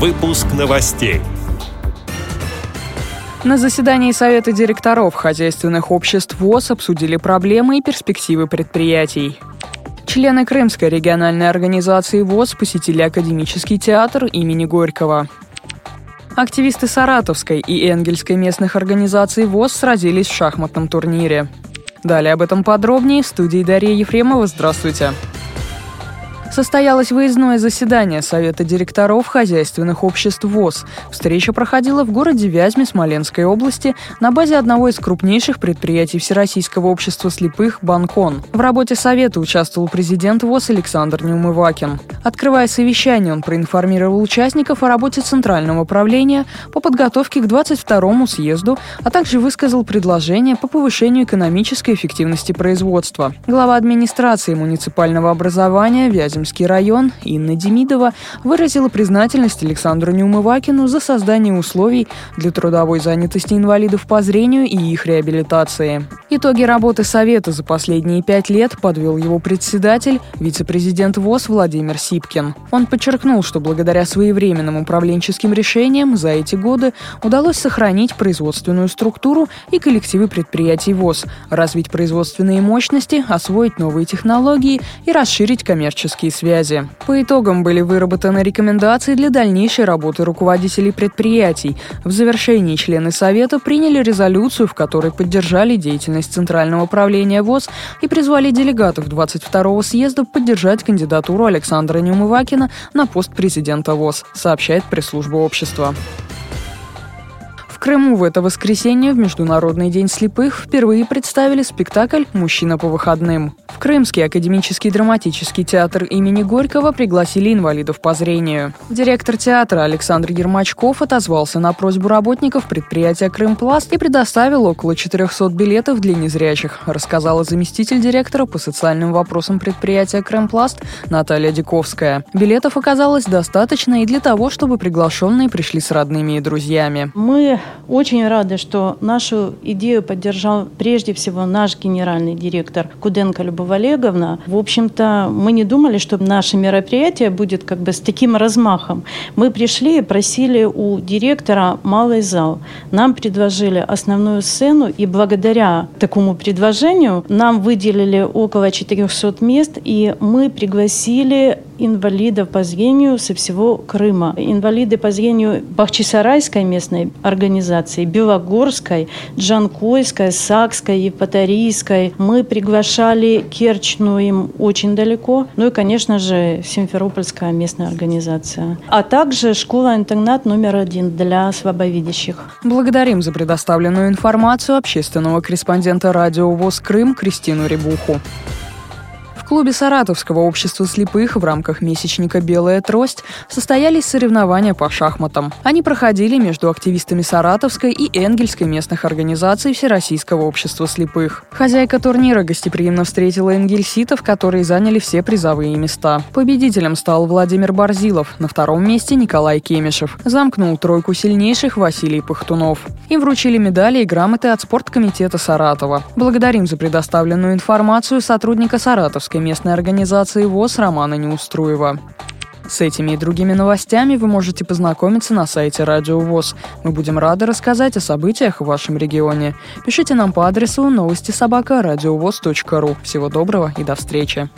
Выпуск новостей. На заседании Совета директоров хозяйственных обществ ВОЗ обсудили проблемы и перспективы предприятий. Члены Крымской региональной организации ВОЗ посетили Академический театр имени Горького. Активисты Саратовской и Энгельской местных организаций ВОЗ сразились в шахматном турнире. Далее об этом подробнее в студии Дарья Ефремова. Здравствуйте. Здравствуйте состоялось выездное заседание Совета директоров хозяйственных обществ ВОЗ. Встреча проходила в городе Вязьме Смоленской области на базе одного из крупнейших предприятий Всероссийского общества слепых «Банкон». В работе Совета участвовал президент ВОЗ Александр Неумывакин. Открывая совещание, он проинформировал участников о работе Центрального управления по подготовке к 22-му съезду, а также высказал предложение по повышению экономической эффективности производства. Глава администрации муниципального образования Вязьме Вяземский район Инна Демидова выразила признательность Александру Неумывакину за создание условий для трудовой занятости инвалидов по зрению и их реабилитации. Итоги работы Совета за последние пять лет подвел его председатель, вице-президент ВОЗ Владимир Сипкин. Он подчеркнул, что благодаря своевременным управленческим решениям за эти годы удалось сохранить производственную структуру и коллективы предприятий ВОЗ, развить производственные мощности, освоить новые технологии и расширить коммерческие связи. По итогам были выработаны рекомендации для дальнейшей работы руководителей предприятий. В завершении члены Совета приняли резолюцию, в которой поддержали деятельность Центрального управления ВОЗ и призвали делегатов 22-го съезда поддержать кандидатуру Александра Неумывакина на пост президента ВОЗ, сообщает пресс-служба общества. Крыму в это воскресенье в Международный день слепых впервые представили спектакль «Мужчина по выходным». В Крымский академический драматический театр имени Горького пригласили инвалидов по зрению. Директор театра Александр Ермачков отозвался на просьбу работников предприятия «Крымпласт» и предоставил около 400 билетов для незрячих, рассказала заместитель директора по социальным вопросам предприятия «Крымпласт» Наталья Диковская. Билетов оказалось достаточно и для того, чтобы приглашенные пришли с родными и друзьями. Мы очень рады, что нашу идею поддержал прежде всего наш генеральный директор Куденко Любовь Олеговна. В общем-то, мы не думали, что наше мероприятие будет как бы с таким размахом. Мы пришли и просили у директора малый зал. Нам предложили основную сцену, и благодаря такому предложению нам выделили около 400 мест, и мы пригласили инвалидов по зрению со всего Крыма. Инвалиды по зрению Бахчисарайской местной организации, Белогорской, Джанкойской, Сакской, Евпаторийской. Мы приглашали Керчь, им очень далеко. Ну и, конечно же, Симферопольская местная организация. А также школа-интернат номер один для слабовидящих. Благодарим за предоставленную информацию общественного корреспондента радио ВОЗ Крым Кристину Рябуху клубе Саратовского общества слепых в рамках месячника «Белая трость» состоялись соревнования по шахматам. Они проходили между активистами Саратовской и Энгельской местных организаций Всероссийского общества слепых. Хозяйка турнира гостеприимно встретила энгельситов, которые заняли все призовые места. Победителем стал Владимир Барзилов, на втором месте Николай Кемешев. Замкнул тройку сильнейших Василий Пахтунов. Им вручили медали и грамоты от спорткомитета Саратова. Благодарим за предоставленную информацию сотрудника Саратовской местной организации ВОЗ Романа Неуструева. С этими и другими новостями вы можете познакомиться на сайте Радио ВОЗ. Мы будем рады рассказать о событиях в вашем регионе. Пишите нам по адресу новости собака ру. Всего доброго и до встречи.